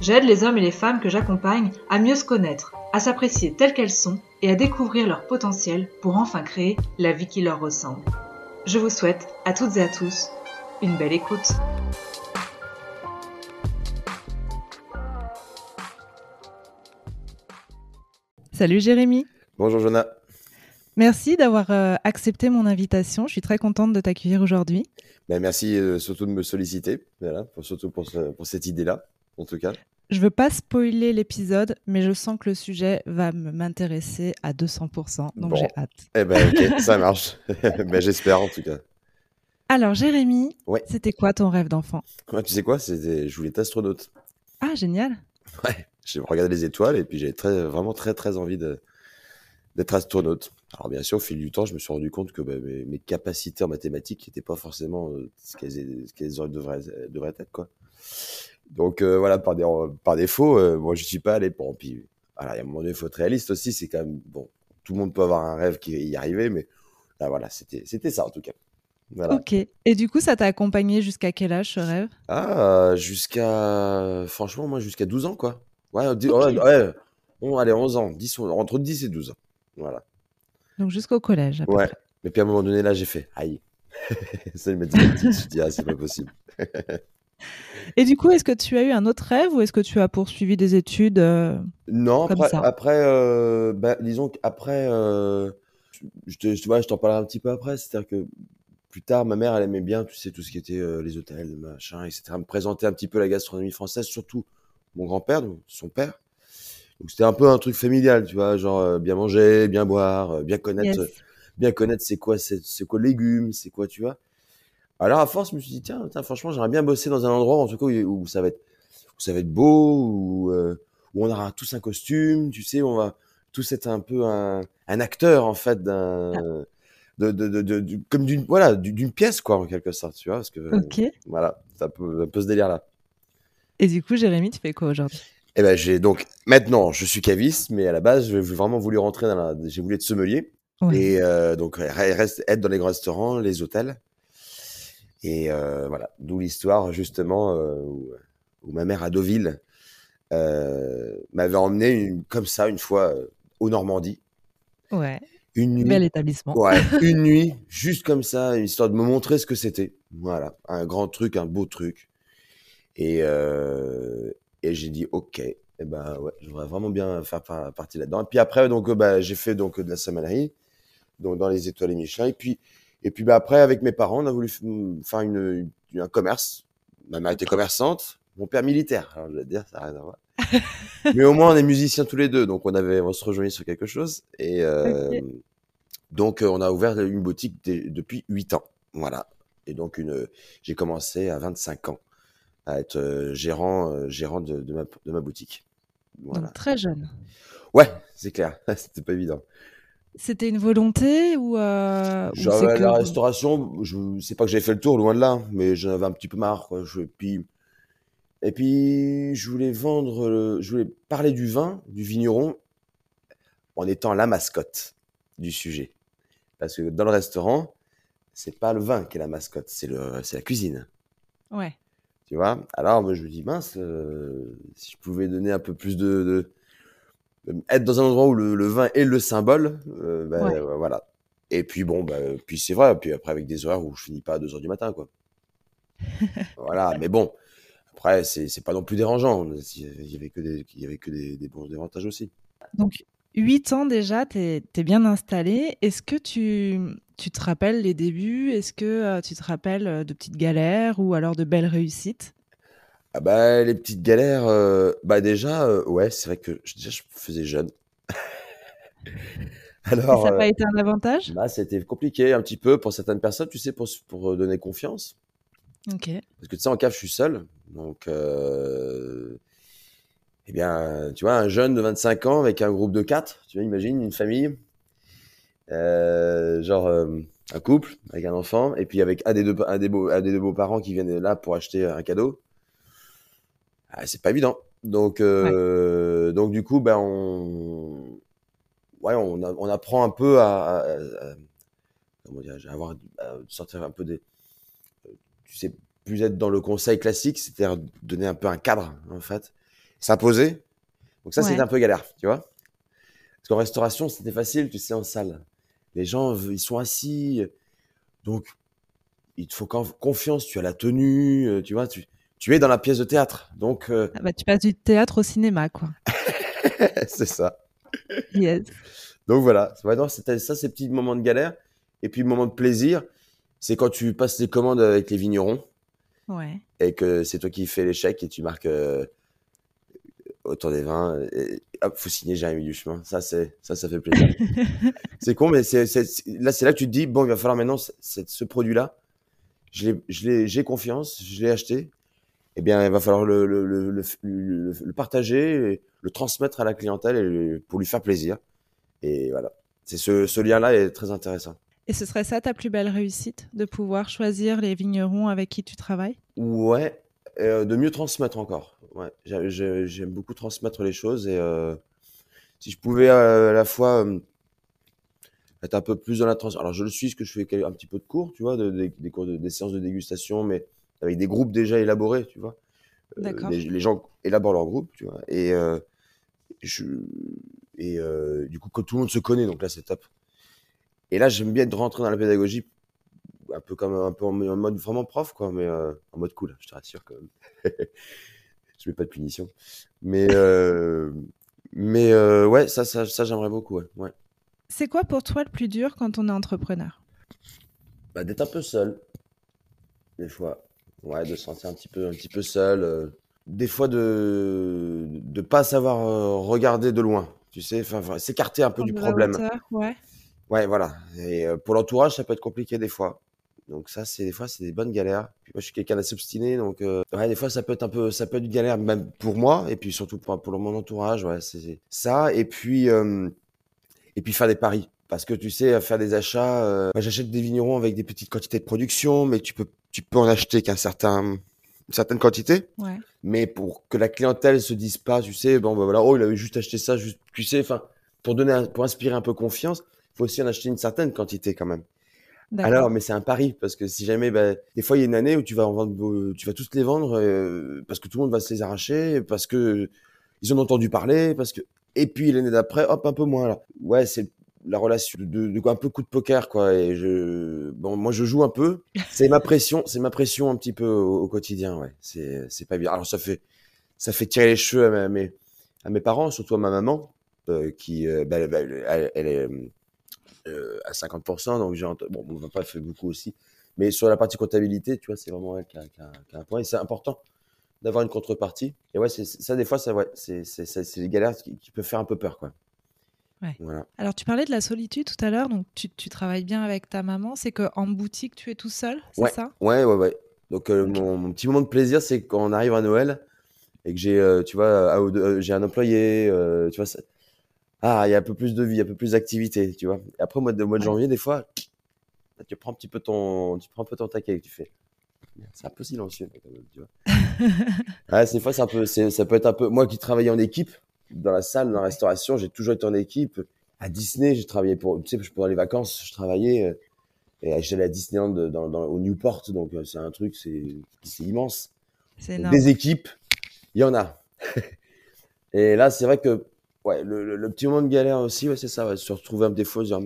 J'aide les hommes et les femmes que j'accompagne à mieux se connaître, à s'apprécier telles qu'elles sont et à découvrir leur potentiel pour enfin créer la vie qui leur ressemble. Je vous souhaite à toutes et à tous une belle écoute. Salut Jérémy. Bonjour Johanna. Merci d'avoir euh, accepté mon invitation. Je suis très contente de t'accueillir aujourd'hui. Ben, merci euh, surtout de me solliciter, voilà, pour, surtout pour, pour cette idée-là, en tout cas. Je veux pas spoiler l'épisode, mais je sens que le sujet va m'intéresser à 200%, donc j'ai hâte. Eh ben ok, ça marche. ben, J'espère en tout cas. Alors Jérémy, ouais. c'était quoi ton rêve d'enfant? Ouais, Tu sais quoi? C'était, je voulais être astronaute. Ah génial. Ouais, j'ai regardé les étoiles et puis j'avais très, vraiment très très envie d'être astronaute. Alors bien sûr, au fil du temps, je me suis rendu compte que bah, mes, capacités en mathématiques n'étaient pas forcément euh, ce qu'elles qu devraient, devraient être quoi. Donc euh, voilà, par, des, par défaut, euh, moi je suis pas allé. Bon, puis voilà, il y a un moment donné, il faut être réaliste aussi. C'est quand même bon. Tout le monde peut avoir un rêve qui y arriver, mais là voilà, c'était c'était ça en tout cas. Voilà. Ok. Et du coup, ça t'a accompagné jusqu'à quel âge ce rêve? Ah, jusqu'à franchement, moi jusqu'à 12 ans quoi. Ouais, ouais, on, allez, 11 ans, 10, entre 10 et 12 ans. Voilà. Donc jusqu'au collège. À ouais. Mais puis à un moment donné, là, j'ai fait aïe. ça me dit, je dis, ah, c'est pas possible. Et du coup, est-ce que tu as eu un autre rêve ou est-ce que tu as poursuivi des études euh, Non, comme après, ça après euh, bah, disons qu'après, euh, je, te, je, je t'en parlerai un petit peu après. C'est-à-dire que plus tard, ma mère, elle aimait bien, tu sais, tout ce qui était euh, les hôtels, machin, etc. Me présenter un petit peu la gastronomie française, surtout mon grand-père, son père. Donc c'était un peu un truc familial, tu vois, genre euh, bien manger, bien boire, bien connaître, Yes. bien connaître c'est quoi, c'est quoi légumes, c'est quoi, tu vois. Alors à force, je me suis dit tiens, franchement, j'aimerais bien bosser dans un endroit en tout cas où, où ça va être, où ça va être beau, où, euh, où on aura tous un costume, tu sais, on va tous être un peu un, un acteur en fait d'un, de, de, de, de- du- comme d'une, voilà, du- d'une pièce quoi en quelque sorte, tu vois, parce que Ok. voilà, c'est un peu, un peu ce délire là. Et du coup, Jérémy, tu fais quoi aujourd'hui? Eh ben, j'ai donc maintenant, je suis caviste, mais à la base, j'ai vraiment voulu rentrer dans la, j'ai voulu être sommelier Ouais. et euh, donc re- reste être dans les grands restaurants, les hôtels. Et euh, voilà, d'où l'histoire justement euh, où, où ma mère à Deauville euh, m'avait emmené une, comme ça une fois au Normandie, Ouais. une nuit. Bel établissement. Ouais, une nuit, juste comme ça, histoire de me montrer ce que c'était. Voilà, un grand truc, un beau truc. Et, euh, et j'ai dit, ok, eh ben ouais, je voudrais vraiment bien faire par- partie là-dedans. Et puis après, donc, bah, j'ai fait donc de la sommellerie, donc dans les étoiles et Michelin. Et puis, et puis bah, après, avec mes parents, on a voulu f- faire une, une- un commerce. Ma mère était commerçante, mon père militaire. Alors, je vais te dire, ça n'a rien à voir. Mais au moins, on est musiciens tous les deux, donc on avait, on se rejoignait sur quelque chose. Et euh, donc, euh, on a ouvert une boutique depuis 8 ans. Voilà. Et donc, une, j'ai commencé à 25 ans à être euh, gérant, euh, gérant de, de, ma, de ma boutique. Voilà. Donc très jeune. Ouais, c'est clair. C'était pas évident. C'était une volonté ou, euh, c'est la restauration, je sais pas que j'avais fait le tour, loin de là, mais j'en avais un petit peu marre. Quoi. Je, puis, et puis, je voulais vendre, le- je voulais parler du vin, du vigneron, en étant la mascotte du sujet. Parce que dans le restaurant, c'est pas le vin qui est la mascotte, c'est le, c'est la cuisine. Ouais. Tu vois? Alors, moi, je me dis, mince, euh, si je pouvais donner un peu plus de- être dans un endroit où le, le vin est le symbole, euh, ben, Ouais. euh, voilà. Et puis, bon, bah, puis c'est vrai, puis après, avec des horaires où je finis pas à 2 heures du matin, quoi. voilà, mais bon, après, c'est pas non plus dérangeant. Il y avait que des, il y avait que des, des bons avantages aussi. Donc, 8 ans déjà, tu es, bien installé. Est-ce que tu, tu te rappelles les débuts? Est-ce que euh, tu te rappelles de petites galères ou alors de belles réussites? Ah bah, les petites galères, euh, bah déjà, euh, ouais, c'est vrai que je- déjà, je faisais jeune. Et Alors, ça n'a pas euh, été un avantage? bah, c'était compliqué un petit peu pour certaines personnes, tu sais, pour, pour donner confiance. Ok. Parce que tu sais, en cave, je suis seul. Donc, euh, Eh bien, tu vois, un jeune de 25 ans avec un groupe de 4, tu vois, imagine une famille, genre un couple avec un enfant, et puis avec un des deux, un des beaux, un des deux beaux-parents qui viennent là pour acheter un cadeau. Ah, c'est pas évident. Donc, euh, donc du coup, ben on, ouais, on, a- on apprend un peu à, à- à- comment dire, à avoir, à sortir un peu des, tu sais, plus être dans le conseil classique, c'est-à-dire donner un peu un cadre en fait, s'imposer. Donc ça, Ouais. c'était un peu galère, tu vois. Parce qu'en restauration, c'était facile, tu sais, en salle. Les gens, ils sont assis, donc il te faut confiance. Tu as la tenue, euh, tu vois, tu, tu es dans la pièce de théâtre, donc euh, Ah bah, tu passes du théâtre au cinéma, quoi. c'est ça. Yes. Donc voilà, c'était ça, ces petits moments de galère. Et puis, moment de plaisir, c'est quand tu passes les commandes avec les vignerons Ouais. et que c'est toi qui fais l'échec et tu marques euh, autour des vins. Et, hop, faut signer Jérémy Duchemin. Ça, c'est, ça, ça fait plaisir. c'est con, mais c'est, là, c'est là que tu te dis, bon, il va falloir maintenant, ce produit-là, je l'ai, je l'ai, j'ai confiance, je l'ai acheté. Eh bien, il va falloir le, le, le, le, partager, le transmettre à la clientèle et pour lui faire plaisir. Et voilà. C'est ce, ce lien-là est très intéressant. Et ce serait ça ta plus belle réussite, de pouvoir choisir les vignerons avec qui tu travailles? Ouais, euh, de mieux transmettre encore. Ouais, J'ai- j'ai- j'aime beaucoup transmettre les choses et euh, si je pouvais euh, à la fois euh, être un peu plus dans la transmission. Alors je le suis, parce que je fais un petit peu de cours, tu vois, de- des- des cours de, des séances de dégustation, mais avec des groupes déjà élaborés, tu vois. Euh, D'accord. les, les gens élaborent leur groupe, tu vois. Et, euh, je, et euh, du coup, que tout le monde se connaît, donc là c'est top. Et là, j'aime bien de rentrer dans la pédagogie, un peu comme un peu en, en mode vraiment prof, quoi, mais euh, en mode cool, je te rassure quand même. je mets pas de punition. Mais, euh, mais euh, ouais, ça, ça, ça j'aimerais beaucoup, ouais. ouais. C'est quoi pour toi le plus dur quand on est entrepreneur? Bah, d'être un peu seul, des fois. Ouais, de se sentir un petit peu, un petit peu seul. euh, des fois, de de pas savoir euh, regarder de loin, tu sais, enfin, s'écarter un peu du problème. hauteur, Ouais. Ouais, voilà. Et euh, pour l'entourage, ça peut être compliqué des fois. Donc ça, c'est des fois, c'est des bonnes galères. Puis moi, je suis quelqu'un d'assez obstiné, donc euh, ouais, des fois, ça peut être un peu, ça peut être une galère même pour moi, et puis surtout pour, pour mon entourage. Ouais, c'est ça. Et puis, euh, et puis faire des paris. Parce que tu sais, faire des achats, euh, moi, j'achète des vignerons avec des petites quantités de production, mais tu peux, tu peux en acheter qu'un certain, une certaine quantité. Ouais. Mais pour que la clientèle se dise pas, tu sais, bon, bah voilà, oh, il avait juste acheté ça, juste, tu sais, enfin, pour donner, un- pour inspirer un peu confiance, il faut aussi en acheter une certaine quantité quand même. D'accord. Alors, mais c'est un pari parce que si jamais, bah, des fois, il y a une année où tu vas en vendre, tu vas tous les vendre euh, parce que tout le monde va se les arracher, parce que ils en ont entendu parler, parce que et puis l'année d'après, hop, un peu moins. Là. Ouais, c'est la relation de, de, un peu coup de poker quoi. Et je, bon, moi je joue un peu. C'est ma pression, c'est ma pression un petit peu au, quotidien. Ouais, c'est c'est pas bien. Alors ça fait ça fait tirer les cheveux à, mes à mes parents, surtout à ma maman euh, qui, euh, bah, elle, est euh, à 50%, donc j'ai bon, mon papa fait beaucoup aussi, mais sur la partie comptabilité, tu vois, c'est vraiment elle qui a, un point, et c'est important d'avoir une contrepartie. Et ouais, c'est ça des fois, ça, c'est c'est- c'est- des galères qui, qui peuvent faire un peu peur, quoi. Ouais. Voilà. Alors, tu parlais de la solitude tout à l'heure, donc tu, tu travailles bien avec ta maman. C'est qu'en boutique, tu es tout seul, c'est Ouais. ça? Ouais, ouais, ouais. Donc euh, mon, mon petit moment de plaisir, c'est quand on arrive à Noël et que j'ai, euh, tu vois, euh, j'ai un employé, tu vois, ah, il y a un peu plus de vie, un peu plus d'activité, tu vois. Et après, au mois de, mois de janvier, des fois, tu prends un petit peu ton, tu prends un peu ton taquet, tu fais. C'est un peu silencieux quand même, tu vois. Ouais, des fois, un peu, ça peut être un peu. Moi qui travaillais en équipe, dans la salle, dans la restauration, j'ai toujours été en équipe. À Disney, j'ai travaillé pour, tu sais, pendant les vacances, je travaillais. euh, Et j'allais à Disneyland dans, dans- au Newport, donc euh, c'est un truc, c'est immense. C'est Donc, énorme. des équipes, il y en a. Et là, c'est vrai que ouais, le, le- le petit moment de galère aussi, ouais, c'est ça, ouais, se retrouver des fois, se dire,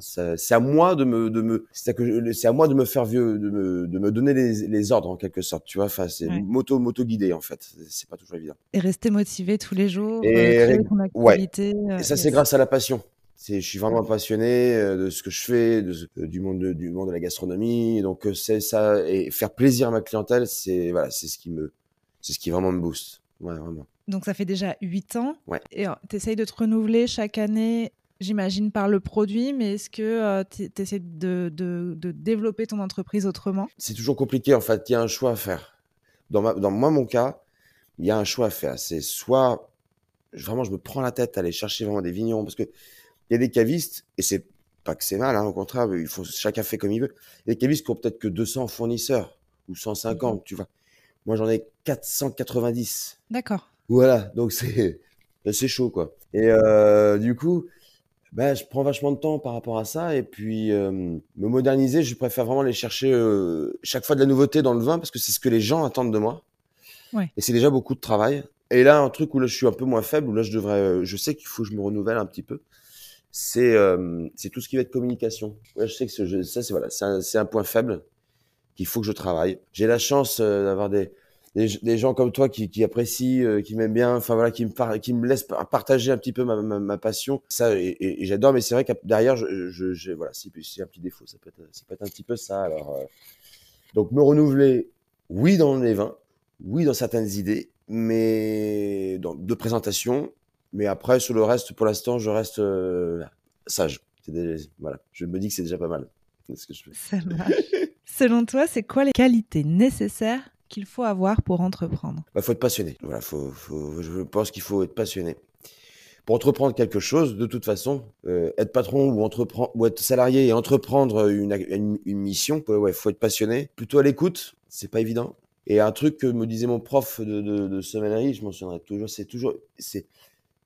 ça- c'est à moi de me, de me, c'est à, moi de me faire vieux, de me, de me donner les, les ordres en quelque sorte, tu vois. Enfin, c'est Ouais. moto, moto guidé en fait. C'est- pas toujours évident. Et rester motivé tous les jours, Et euh, ton activité. euh, Et ça, c'est grâce à la passion. C'est, je suis vraiment passionné euh, de ce que je fais, de, ce- euh, du monde de, du monde de la gastronomie. Donc c'est ça et faire plaisir à ma clientèle, c'est voilà, c'est ce qui me, c'est ce qui vraiment me booste. Ouais, vraiment. Donc, ça fait déjà 8 ans. Ouais. Et tu essayes de te renouveler chaque année, j'imagine, par le produit, mais est-ce que tu essaies de, de- de développer ton entreprise autrement? C'est toujours compliqué en fait. Il y a un choix à faire. Dans ma, dans moi mon cas, il y a un choix à faire. C'est soit vraiment, je me prends la tête à aller chercher vraiment des vignerons parce que il y a des cavistes et c'est pas que c'est mal, hein, au contraire, il faut chacun fait comme il veut. Il y a des cavistes qui ont peut-être que 200 fournisseurs ou 150, mmh tu vois. Moi, j'en ai 490. D'accord. Voilà, donc c'est c'est chaud quoi. Et euh, du coup, ben, je prends vachement de temps par rapport à ça et puis euh, me moderniser, je préfère vraiment aller chercher euh, chaque fois de la nouveauté dans le vin parce que c'est ce que les gens attendent de moi. Ouais. Et c'est déjà beaucoup de travail. Et là, un truc où là, je suis un peu moins faible, où là, je devrais, je sais qu'il faut que je me renouvelle un petit peu. C'est c'est tout ce qui va être communication. je sais que ce, ça, c'est voilà, c'est un, un, point faible qu'il faut que je travaille. J'ai la chance d'avoir des des, gens comme toi qui, qui apprécient, euh, qui m'aiment bien, enfin voilà, qui me qui me laissent partager un petit peu ma, ma, ma passion. Ça, et, et, j'adore, mais c'est vrai que derrière, je, je, je voilà, c'est un petit défaut. Ça peut être, ça peut être un petit peu ça. Alors, euh, donc me renouveler, oui dans les vins, oui dans certaines idées, mais dans, de présentation. Mais après, sur le reste, pour l'instant, je reste euh, sage. Déjà, voilà, je me dis que c'est déjà pas mal. Ce que je fais. Ça marche. Selon toi, c'est quoi les qualités nécessaires qu'il faut avoir pour entreprendre Il bah, faut être passionné. Voilà, faut, faut, je pense qu'il faut être passionné. Pour entreprendre quelque chose, de toute façon, euh, être patron ou, entreprendre, ou être salarié et entreprendre une, une, une mission, ouais, faut être passionné. Plutôt à l'écoute, c'est pas évident. Et un truc que me disait mon prof de, de, de sommellerie, je m'en souviendrai toujours, c'est toujours, c'est,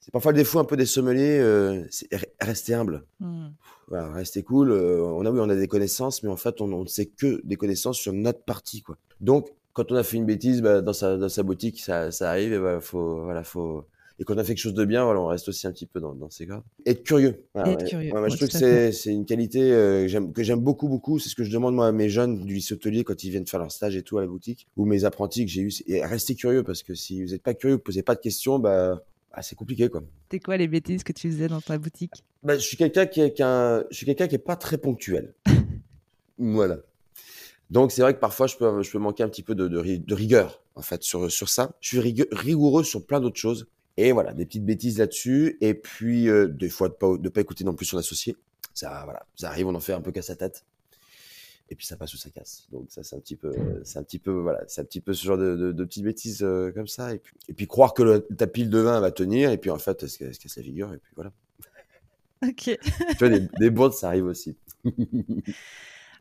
c'est parfois le défaut un peu des sommeliers, euh, c'est rester humble. Mmh. Voilà, rester cool. Euh, on a oui, on a des connaissances, mais en fait, on ne sait que des connaissances sur notre partie, quoi. Donc, quand on a fait une bêtise bah, dans, sa, dans sa boutique, ça, ça arrive. Et bah, faut, voilà, faut. Et quand on a fait quelque chose de bien, voilà, on reste aussi un petit peu dans, dans ces gardes. Être curieux. être curieux. je trouve que c'est une qualité euh, que j'aime beaucoup, beaucoup. C'est ce que je demande moi à mes jeunes du lycée hôtelier quand ils viennent faire leur stage et tout à la boutique, ou mes apprentis que j'ai eu. Et restez curieux parce que si vous n'êtes pas curieux, vous posez pas de questions, bah, bah c'est compliqué quoi. C'est quoi les bêtises que tu faisais dans ta boutique? Bah, je suis quelqu'un qui est, qui je suis quelqu'un qui est pas très ponctuel. voilà. Donc c'est vrai que parfois je peux, je peux manquer un petit peu de, de, rigueur en fait sur, sur ça. Je suis rigoureux sur plein d'autres choses. Et voilà, des petites bêtises là-dessus. Et puis euh, des fois de pas, de pas écouter non plus son associé. Ça voilà, ça arrive, on en fait un peu qu'à sa tête. Et puis ça passe ou ça casse. Donc ça c'est un petit peu, c'est un petit peu voilà, c'est un petit peu ce genre de, de, petites bêtises euh, comme ça. Et puis, et puis croire que le, ta pile de vin va tenir. Et puis en fait, elle se casse la figure. Et puis voilà. Ok. tu vois, des, des bourdes, ça arrive aussi.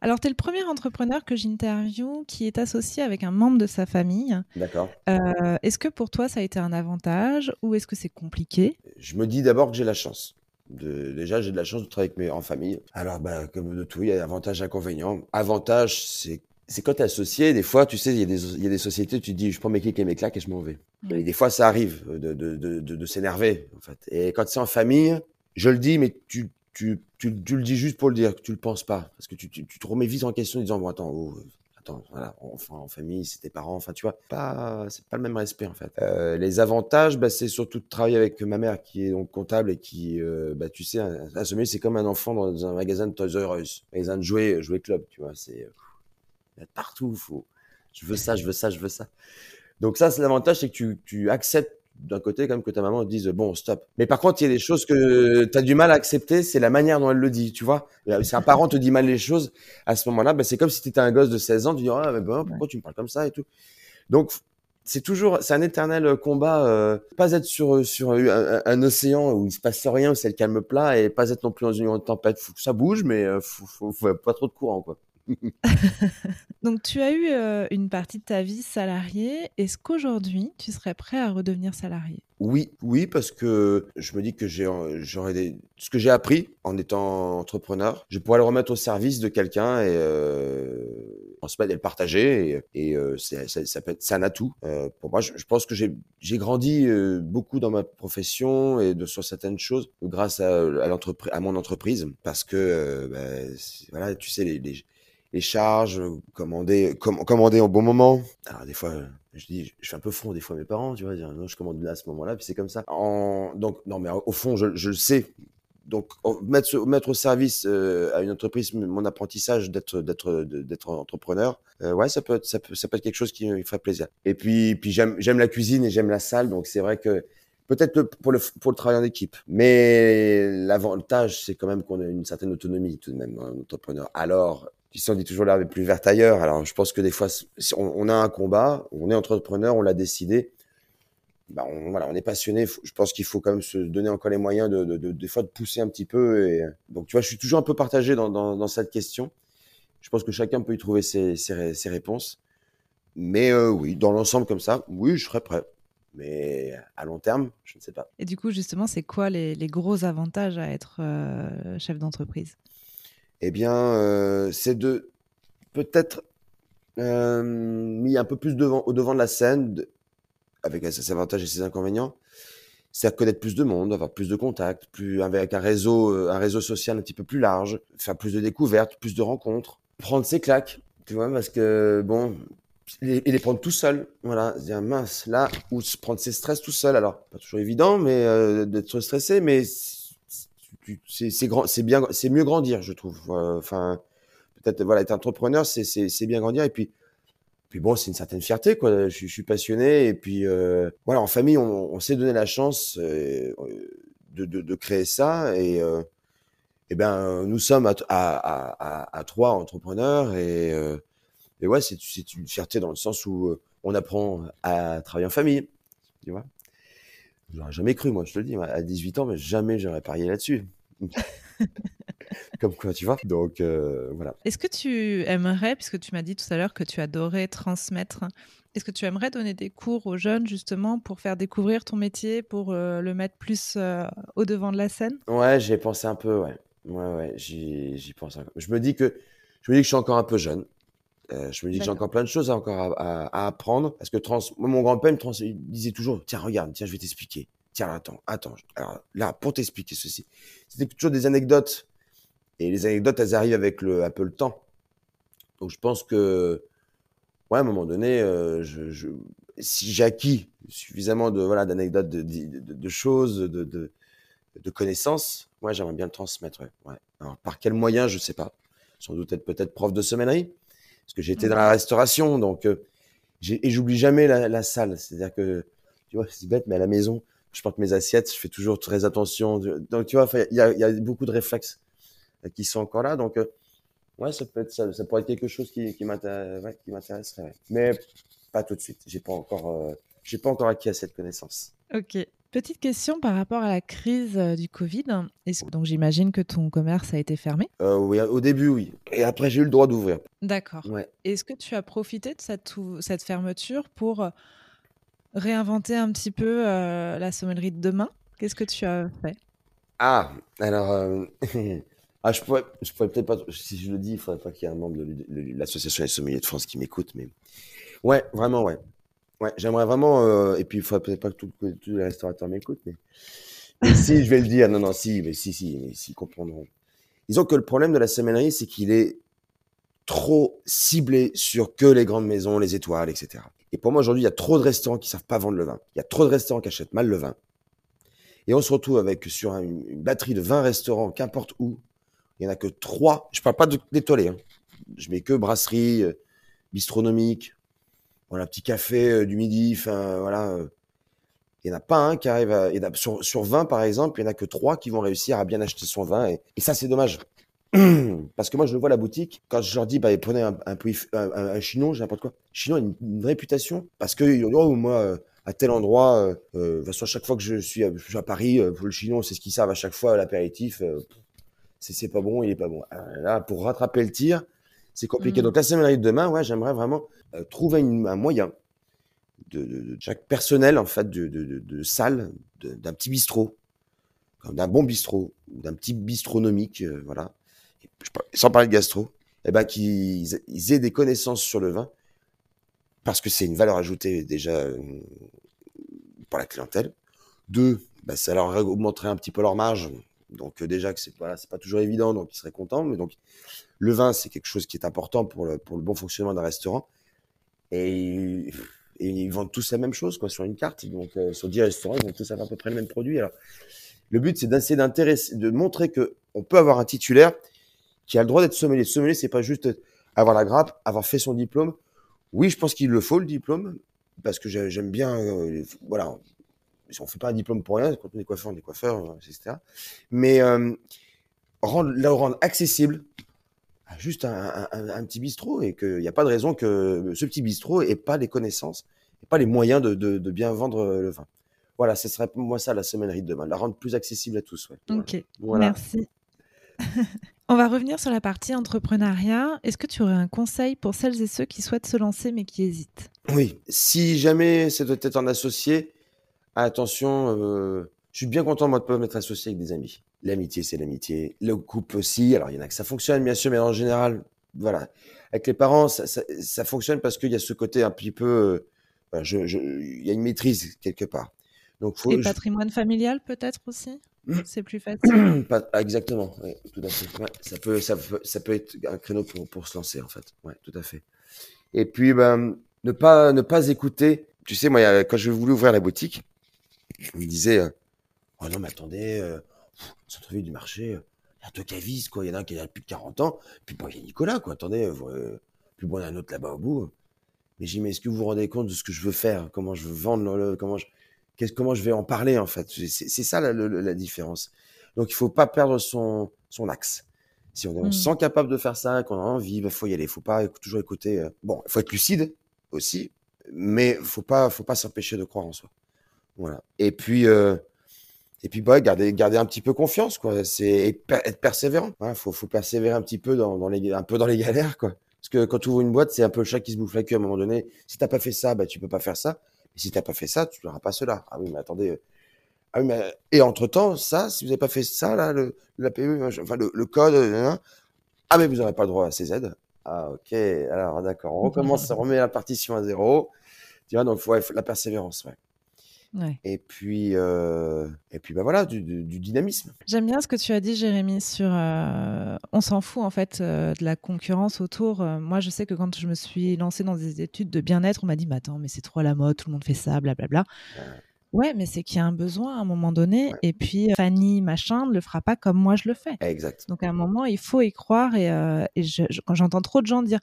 Alors, tu es le premier entrepreneur que j'interviewe qui est associé avec un membre de sa famille. D'accord. Euh, est-ce que pour toi, ça a été un avantage ou est-ce que c'est compliqué? Je me dis d'abord que j'ai la chance. De, déjà, j'ai de la chance de travailler avec mes, en famille. Alors, bah, comme de tout, il y a avantages, inconvénients. Avantage, c'est c'est quand tu es associé, des fois, tu sais, il y, a des, y a des sociétés, tu te dis, je prends mes clics et mes claques et je m'en vais. Et des fois, ça arrive de, de, de, de s'énerver, en fait. Et quand c'est en famille, je le dis, mais tu, tu, tu, le dis juste pour le dire, que tu le penses pas. Parce que tu, tu, tu te remets vite en question en disant, bon, attends, oh, attends, voilà, enfin, en famille, c'est tes parents, enfin, tu vois, pas, c'est pas le même respect, en fait. Euh, les avantages, bah, c'est surtout de travailler avec ma mère qui est donc comptable et qui, euh, bah, tu sais, un, un c'est comme un enfant dans un magasin de Toys R Us, magasin de jouets, jouets club, tu vois, c'est, a partout, faut, je veux ça, je veux ça, je veux ça. Donc ça, c'est l'avantage, c'est que tu, tu acceptes d'un côté comme que ta maman te dise bon stop. Mais par contre, il y a des choses que tu as du mal à accepter, c'est la manière dont elle le dit, tu vois. Si un parent te dit mal les choses, à ce moment-là, bah, c'est comme si tu étais un gosse de 16 ans, tu dis ah mais bon, pourquoi tu me parles comme ça et tout. Donc c'est toujours, c'est un éternel combat, euh, pas être sur sur un, océan où il se passe rien, où c'est le calme plat, et pas être non plus dans une tempête. Faut que ça bouge, mais euh, faut, faut, faut pas trop de courant quoi. Donc tu as eu euh, une partie de ta vie salariée. Est-ce qu'aujourd'hui tu serais prêt à redevenir salarié? Oui, oui, parce que je me dis que j'ai, j'aurais des... ce que j'ai appris en étant entrepreneur, je pourrais le remettre au service de quelqu'un et euh, et le partager. Et, euh, ça, peut être, un atout. Euh, pour moi, je, pense que j'ai, grandi euh, beaucoup dans ma profession et de sur certaines choses grâce à, mon entreprise, parce que ben, voilà, tu sais les les charges, commander, commander au bon moment. Alors des fois, je dis, je suis un peu front des fois mes parents, tu vois, dire non, je commande là à ce moment-là, puis c'est comme ça. Donc non, mais au fond, je, je le sais. Donc mettre, mettre au service euh, à une entreprise mon apprentissage d'être d'être d'être entrepreneur, euh, ouais, ça peut être ça peut ça peut être quelque chose qui me ferait plaisir. Et puis puis j'aime j'aime la cuisine et j'aime la salle, donc c'est vrai que peut-être pour le pour le travail en équipe, mais l'avantage c'est quand même qu'on a une certaine autonomie tout de même, un entrepreneur. Alors qui sont dit toujours l'herbe plus verte ailleurs. Alors, je pense que des fois, on, a un combat, on est entrepreneur, on l'a décidé. bah, on, on est passionné. Je pense qu'il faut quand même se donner encore les moyens de, de, pousser un petit peu. Et donc, tu vois, je suis toujours un peu partagé dans, cette question. Je pense que chacun peut y trouver ses, ses, ses réponses. Mais euh, oui, dans l'ensemble comme ça, oui, je serais prêt. Mais à long terme, je ne sais pas. Et du coup, justement, c'est quoi les, les, gros avantages à être euh, chef d'entreprise? Eh bien, euh, c'est de peut-être euh, mis un peu plus devant, au devant de la scène, avec ses avantages et ses inconvénients. C'est à connaître plus de monde, avoir plus de contacts, plus avec un réseau, euh, un réseau social un petit peu plus large, faire plus de découvertes, plus de rencontres, prendre ses claques, tu vois, parce que bon, et les prendre tout seul, voilà, dire mince, là, ou se prendre ses stress tout seul. Alors, pas toujours évident, mais euh, d'être stressé, mais c'est bien, c'est mieux grandir, je trouve. Enfin, peut-être voilà, être entrepreneur, c'est bien grandir, et puis bon, c'est une certaine fierté, quoi. Je, suis passionné, et puis euh, voilà, en famille, on, on s'est donné la chance euh, de, créer ça, et euh, eh ben, nous sommes à, trois entrepreneurs, et, euh, et ouais, c'est une fierté dans le sens où euh, on apprend à travailler en famille, tu vois. J'aurais jamais cru, moi, je te le dis, à 18 ans, mais jamais j'aurais parié là-dessus. Comme quoi, tu vois. Donc, euh, voilà. Est-ce que tu aimerais, puisque tu m'as dit tout à l'heure que tu adorais transmettre, est-ce que tu aimerais donner des cours aux jeunes, justement, pour faire découvrir ton métier, pour euh, le mettre plus euh, au devant de la scène? Ouais, j'ai pensé un peu, ouais. Ouais, ouais, j'y pense. Un... Je me dis que je me dis que je suis encore un peu jeune. Euh, je me dis que j'ai encore plein de choses à, encore à, à, à apprendre. Parce que trans... Moi, mon grand-père me trans... il disait toujours Tiens, regarde, tiens, je vais t'expliquer. Tiens, attends, attends. Alors, là, pour t'expliquer ceci. C'était toujours des anecdotes et les anecdotes, elles arrivent avec le, un peu le temps. Donc je pense que, ouais, à un moment donné, euh, je, je, si j'ai acquis suffisamment de voilà d'anecdotes, de, de, de, de, choses, de, connaissances, moi j'aimerais bien le transmettre. Ouais. ouais. Alors par quel moyen, je sais pas. Sans doute être peut-être prof de sommellerie, parce que j'étais dans la restauration, donc euh, et j'oublie jamais la, la salle. C'est-à-dire que, tu vois, c'est bête, mais à la maison, je porte mes assiettes, je fais toujours très attention. Donc tu vois, il y a, y a beaucoup de réflexes qui sont encore là. Donc, euh, ouais, ça peut être ça, ça pourrait être quelque chose qui, qui m'intéresserait. Ouais, Mais pas tout de suite. J'ai pas encore, euh, j'ai pas encore acquis à cette connaissance. Ok. Petite question par rapport à la crise euh, du Covid. Donc j'imagine que ton commerce a été fermé? Euh, Oui, au début oui. Et après j'ai eu le droit d'ouvrir. D'accord. Ouais. Est-ce que tu as profité de cette, cette fermeture pour réinventer un petit peu euh, la sommellerie de demain? Qu'est-ce que tu as fait? Ah, alors euh, Ah, je pourrais, je pourrais peut-être pas, si je le dis, il faudrait pas qu'il y ait un membre de l'association des sommeliers de France qui m'écoute, mais ouais, vraiment, ouais. Ouais, j'aimerais vraiment, euh, et puis il faudrait peut-être pas que tous les restaurateurs m'écoutent, mais... si, je vais le dire, non, non, si, mais si, si, mais si, comprendront. Disons que le problème de la sommellerie, c'est qu'il est trop ciblé sur que les grandes maisons, les étoiles, etc. Et pour moi, aujourd'hui, il y a trop de restaurants qui savent pas vendre le vin. Il y a trop de restaurants qui achètent mal le vin. Et on se retrouve avec, sur une, batterie de 20 restaurants, qu'importe où, il y en a que trois. Je parle pas d'étoilés. Hein. Je mets que brasserie, euh, bistronomique, voilà, petit café euh, du midi. Enfin, voilà. Euh. Il y en a pas un qui arrive à. A, sur, sur 20, par exemple, il y en a que trois qui vont réussir à bien acheter son vin. Et, et ça, c'est dommage. Parce que moi, je le vois à la boutique, quand je leur dis, bah, prenez un, un, un, un chinon, n'importe quoi. Chinon a une, réputation. Parce que, oh, moi, à tel endroit, euh, de toute façon, chaque fois que je suis à, Paris, euh, le chinon, c'est ce qu'ils savent à chaque fois, l'apéritif. Euh, c'est pas bon, il est pas bon. Alors là, pour rattraper le tir, c'est compliqué. Mmh. Donc la semaine de demain, ouais, j'aimerais vraiment euh, trouver une, un moyen de, de, de, chaque personnel en fait de, salle, d'un petit bistrot, d'un bon bistrot, d'un petit bistronomique, euh, voilà. Et, sans parler de gastro, eh ben qu'ils ils aient des connaissances sur le vin parce que c'est une valeur ajoutée déjà euh, pour la clientèle. Deux, bah, ça leur augmenterait un petit peu leur marge donc euh, déjà que c'est voilà, c'est pas toujours évident, donc ils seraient contents. Mais donc le vin, c'est quelque chose qui est important pour le, pour le bon fonctionnement d'un restaurant. Et, et, ils vendent tous la même chose quoi sur une carte. Donc euh, sur 10 restaurants, ils vont tous avoir à peu près le même produit. Alors le but, c'est d'essayer d'intéresser, de montrer que on peut avoir un titulaire qui a le droit d'être sommelier. Sommelier, c'est pas juste avoir la grappe, avoir fait son diplôme. Oui, je pense qu'il le faut le diplôme parce que j'aime bien, euh, voilà, on fait pas un diplôme pour rien, quand on est coiffeur, on est coiffeur, etc. Mais euh, rendre, le rendre accessible juste un, un, un petit bistrot et qu'il n'y a pas de raison que ce petit bistrot ait pas les connaissances, et pas les moyens de, de, de, bien vendre le vin. voilà, ce serait pour moi ça la semainerie de demain, la rendre plus accessible à tous. Ouais. Ok, merci. On va revenir sur la partie entrepreneuriat. Est-ce que tu aurais un conseil pour celles et ceux qui souhaitent se lancer mais qui hésitent? Oui, si jamais c'est doit être en associé, attention, euh, je suis bien content moi de pas m'être associé avec des amis. L'amitié, c'est l'amitié. Le couple aussi. Alors il y en a que ça fonctionne bien sûr, mais en général, voilà. Avec les parents, ça, ça, fonctionne parce qu'il y a ce côté un petit peu, euh, je, je, il y a une maîtrise quelque part. Donc faut, Et patrimoine familial peut-être aussi? C'est plus facile? Ah, exactement, tout à fait. ça, peut, ça, peut, ça peut être un créneau pour, pour se lancer, en fait. Ouais, tout à fait. Et puis, ben, ne, pas, ne pas écouter. Tu sais, moi, quand je voulais ouvrir la boutique, je me disais euh, Oh non, mais attendez, euh, centre-ville du marché, euh, il y a deux cavistes, quoi. Il y en a un qui a plus de 40 ans. Puis, bon, il y a Nicolas, quoi. Attendez, euh, puis bon, il y a un autre là-bas au bout. Mais j'ai dit Mais est-ce que vous vous rendez compte de ce que je veux faire? Comment je veux vendre le, Comment je comment je vais en parler en fait? C'est ça la, la, différence. Donc il faut pas perdre son, son axe. Si on, est, mmh. sent capable de faire ça, qu'on a envie, il bah, faut y aller. Il faut pas toujours écouter. Euh, bon, il faut être lucide aussi, mais faut pas, faut pas s'empêcher de croire en soi. Voilà. Et puis, euh, et puis, bah, garder, un petit peu confiance, quoi. C'est être persévérant. Il faut, persévérer un petit peu dans, les, un peu dans les galères, quoi. Parce que quand tu ouvres une boîte, c'est un peu le chat qui se bouffe la queue à un moment donné. Si t'as pas fait ça, bah, tu peux pas faire ça. Et si tu n'as pas fait ça, tu n'auras pas cela. Ah oui, mais attendez. Euh, ah oui, mais... Et entre-temps, ça, si vous n'avez pas fait ça, là, le, l'APE, enfin, le, code, euh, ah, mais vous n'aurez pas le droit à ces aides. Ah, ok. Alors, d'accord. On recommence, on remet la partition à zéro. Tu vois, donc, faut la persévérance. Ouais. Et puis, euh, et puis bah voilà, du, du, dynamisme. J'aime bien ce que tu as dit, Jérémy, sur on s'en fout en fait de la concurrence autour. moi, je sais que quand je me suis lancée dans des études de bien-être, on m'a dit, mais attends, mais c'est trop à la mode, tout le monde fait ça, blablabla. Ouais. mais c'est qu'il y a un besoin à un moment donné. Et puis, Fanny, machin, ne le fera pas comme moi je le fais. Exact. Donc, à un moment, il faut y croire. Et, et je, quand j'entends trop de gens dire,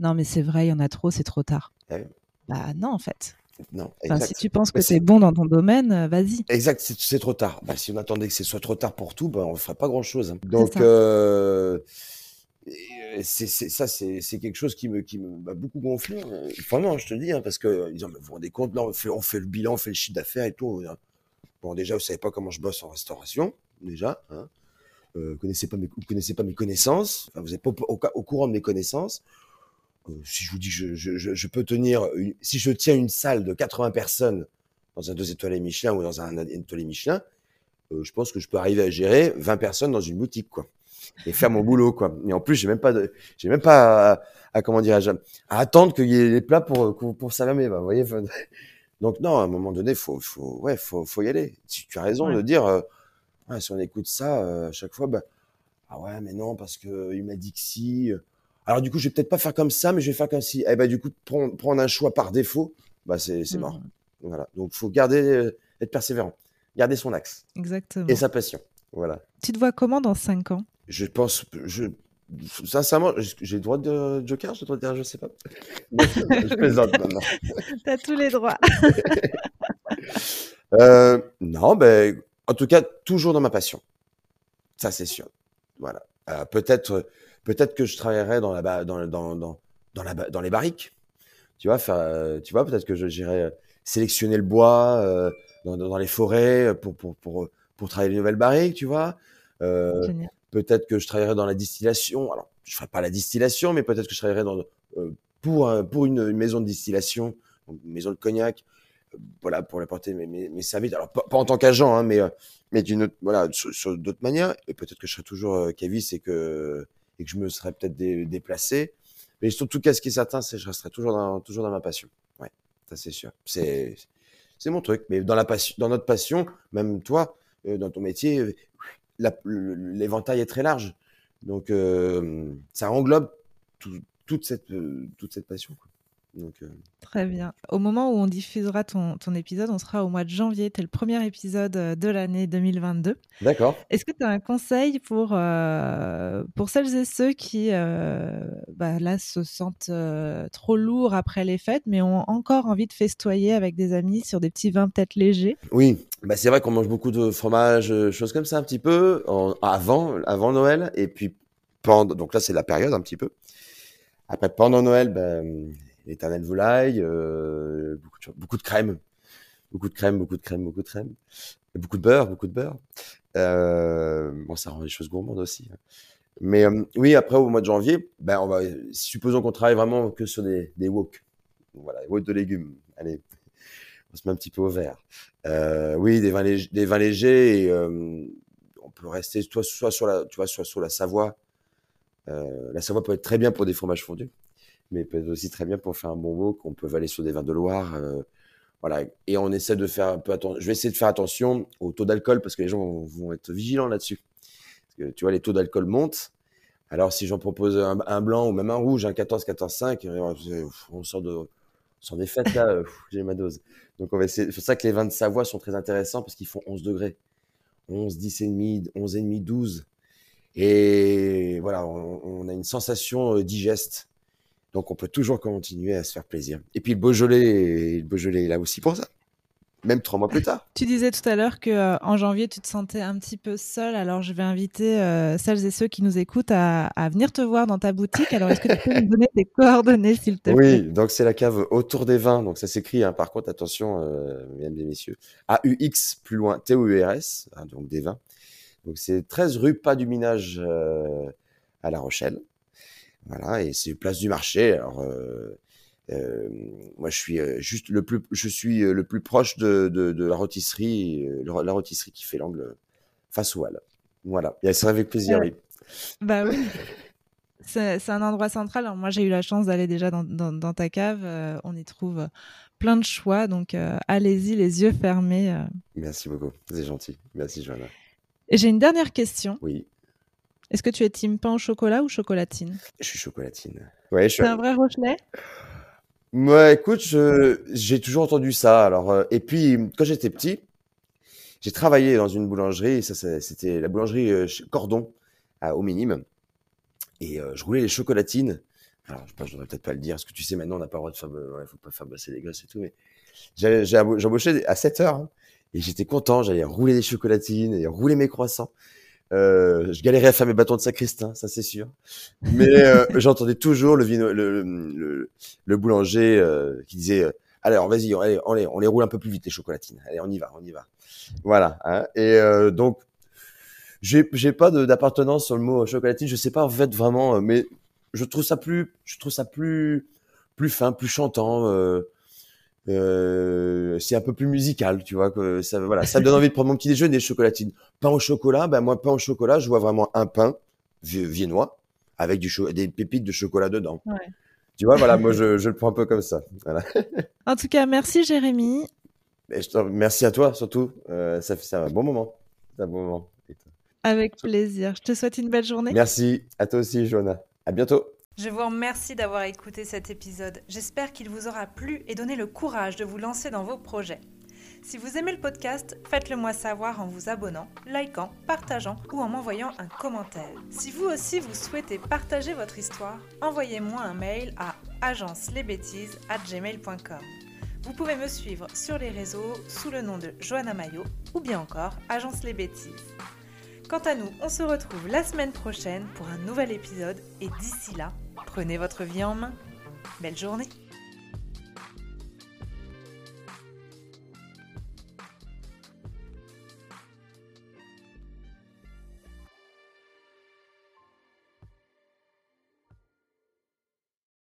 non, mais c'est vrai, il y en a trop, c'est trop tard. Eh bah non, en fait. Non. si tu penses que c'est bon dans ton domaine, euh, vas-y. Exact, c'est trop tard. Bah, si on attendait que ce soit trop tard pour tout, bah, on ne ferait pas grand-chose. Hein. Donc, euh, c'est ça, c'est quelque chose qui me, qui m'a beaucoup gonflé. Hein. Vraiment, je te dis, hein, parce que ils ont, vous vous rendez compte, là, on fait, on fait le bilan, on fait le chiffre d'affaires et tout. Bon, déjà, vous savez pas comment je bosse en restauration, déjà. Hein. Euh, vous connaissez pas mes, vous connaissez pas mes connaissances. Enfin, vous n'êtes pas au, au, courant de mes connaissances. Euh, si je vous dis, je, je, je peux tenir, si je tiens une salle de 80 personnes dans un deux étoiles Michelin ou dans un étoilé Michelin, euh, je pense que je peux arriver à gérer 20 personnes dans une boutique, quoi, et faire mon boulot, quoi. Et en plus, j'ai même pas, j'ai même pas à, comment dire, à, attendre qu'il y ait les plats pour pour, pour salamer, bah, vous voyez. Donc non, à un moment donné, faut, faut, ouais, faut, faut y aller. Si tu as raison de dire, euh, si on écoute ça à chaque fois, bah, ah ouais, mais non, parce que il m'a dit que si. Alors du coup, je vais peut-être pas faire comme ça, mais je vais faire comme si. Eh ben du coup, prendre, prendre un choix par défaut, bah c'est c'est mort. Mmh. Voilà. Donc faut garder, euh, être persévérant, garder son axe. Exactement. Et sa passion. Voilà. Tu te vois comment dans 5 ans? Je pense, je sincèrement, j'ai le droit de joker, j'ai le droit de dire, je sais pas. je plaisante maintenant. T'as tous les droits. euh, non, ben en tout cas, toujours dans ma passion. Ça c'est sûr. Voilà. Euh, peut-être Peut-être que je travaillerais dans, la, dans, dans, dans, dans, la, dans les barriques. Tu vois, faire, tu vois peut-être que j'irais euh, sélectionner le bois euh, dans, dans, les forêts pour, pour, pour, pour travailler les nouvelles barriques, tu vois. Euh, peut-être que je travaillerais dans la distillation. Alors, je ne ferais pas la distillation, mais peut-être que je travaillerais dans, euh, pour, pour une, maison de distillation, une maison de cognac, voilà, pour apporter mes, mes, mes, services. Alors, pas, en tant qu'agent, hein, mais, mais d'une voilà, sur, d'autres manières. Et peut-être que je serais toujours caviste et que et que je me serais peut-être déplacé. Mais en tout cas, ce qui est certain, c'est que je resterai toujours dans, toujours dans ma passion. Ouais, ça c'est sûr. C'est, mon truc. Mais dans la passion, dans notre passion, même toi, euh, dans ton métier, euh, l'éventail est très large. Donc, euh, ça englobe toute cette, toute cette passion. Quoi. Euh, Très bien. Au moment où on diffusera ton, ton, épisode, on sera au mois de janvier. Tu es le premier épisode euh, de l'année 2022. D'accord. Est-ce que tu as un conseil pour, euh, pour celles et ceux qui bah, là, se sentent trop lourds après les fêtes, mais ont encore envie de festoyer avec des amis sur des petits vins peut-être légers? Oui, bah, c'est vrai qu'on mange beaucoup de fromage, choses comme ça un petit peu avant, avant Noël. Et puis, pendant, donc là, c'est la période un petit peu. Après, pendant Noël, ben, l'éternelle volaille, euh, beaucoup, de, beaucoup de crème. beaucoup de crème, beaucoup de crème, beaucoup de crème, et beaucoup de beurre, beaucoup de beurre. Euh, bon, ça rend les choses gourmandes aussi. hein. Mais euh, oui, après au mois de janvier, ben on va, supposons qu'on travaille vraiment que sur des, des wok, voilà, des wok de légumes. Allez, on se met un petit peu au vert. Euh, oui, des vins, légers. On peut rester soit, soit sur la, tu vois, soit sur la Savoie. La Savoie peut être très bien pour des fromages fondus, mais peut être aussi très bien pour faire un bon wok. On peut aller sur des vins de Loire. euh, voilà, et on essaie de faire un peu attention. Je vais essayer de faire attention au taux d'alcool parce que les gens vont, être vigilants là-dessus. Parce que tu vois, les taux d'alcool montent. Alors, si j'en propose un, blanc ou même un rouge, un 14, 14, 5, euh, on sort de, on sort des fêtes là, euh, j'ai ma dose. Donc, on va essayer. C'est pour ça que les vins de Savoie sont très intéressants parce qu'ils font 11 degrés. 11, 10 et demi, 11 et demi, 12. Et voilà, on, on a une sensation euh, digeste. Donc, on peut toujours continuer à se faire plaisir. Et puis, le Beaujolais, le Beaujolais est là aussi pour ça. Même trois mois plus tard. Tu disais tout à l'heure que euh, en janvier tu te sentais un petit peu seul. Alors je vais inviter euh, celles et ceux qui nous écoutent à, à venir te voir dans ta boutique. Alors est-ce que tu peux nous donner tes coordonnées s'il te plaît? Oui, donc c'est la cave autour des vins. Donc ça s'écrit, hein, par contre, attention, euh, mesdames et messieurs. A-U-X, plus loin, T-O-U-R-S, hein, donc des vins. Donc c'est 13 rue Pas du Minage à La Rochelle. Voilà, et c'est place du marché. Alors, euh, euh, moi, je suis euh, juste le plus, je suis le plus proche de, de, de la rôtisserie, la rôtisserie qui fait l'angle face au Hall. Voilà, et c'est avec plaisir, oui. Bah oui. C'est un endroit central. Alors moi, j'ai eu la chance d'aller déjà dans, dans- dans ta cave. Euh, on y trouve plein de choix. Donc, euh, allez-y, les yeux fermés. euh. Merci beaucoup, c'est gentil. Merci, Johanna. J'ai une dernière question. Oui, Est-ce que tu es team pain au chocolat ou chocolatine? Je suis chocolatine. Ouais, je suis un vrai Rochelet Ouais, écoute, j'ai toujours entendu ça. Alors, euh, et puis, quand j'étais petit, j'ai travaillé dans une boulangerie. Ça, ça- c'était la boulangerie euh, Cordon, à, au Minime. Et euh, je roulais les chocolatines. Alors, je je devrais peut-être pas le dire, parce que tu sais, maintenant, on n'a pas le droit de faire, ouais, faut pas faire bosser les gosses et tout. Mais embauché à 7 heures. hein, et j'étais content. J'allais rouler des chocolatines et rouler mes croissants. Euh, je galérais à faire mes bâtons de sacristain, ça c'est sûr. Mais euh, j'entendais toujours le, vino, le, le, le boulanger euh, qui disait euh, alors vas-y, on, allez, on, les, on les roule un peu plus vite les chocolatines. Allez, on y va, on y va. Voilà. Hein. Et euh, donc j'ai j'ai pas d'appartenance sur le mot chocolatine. Je sais pas en fait vraiment, mais je trouve ça plus, je trouve ça plus plus fin, plus chantant. Euh, c'est un peu plus musical, tu vois. Que ça, voilà, ça me donne envie de prendre mon petit déjeuner, des chocolatines. Pain au chocolat, ben moi, pain au chocolat, je vois vraiment un pain vi- viennois avec du des pépites de chocolat dedans. Ouais. Tu vois, voilà, moi, je, je le prends un peu comme ça. Voilà. En tout cas, merci Jérémy. Et je te- merci à toi, surtout. Euh, ça fait ça un bon moment. C'est un bon moment. Avec plaisir. Je te souhaite une belle journée. Merci à toi aussi, Johanna. À bientôt. Je vous remercie d'avoir écouté cet épisode. J'espère qu'il vous aura plu et donné le courage de vous lancer dans vos projets. Si vous aimez le podcast, faites-le moi savoir en vous abonnant, likant, partageant ou en m'envoyant un commentaire. Si vous aussi vous souhaitez partager votre histoire, envoyez-moi un mail à agencelesbêtises@gmail.com. Vous pouvez me suivre sur les réseaux sous le nom de Johanna Mayo ou bien encore Agence les Bêtises. Quant à nous, on se retrouve la semaine prochaine pour un nouvel épisode et d'ici là, prenez votre vie en main. Belle journée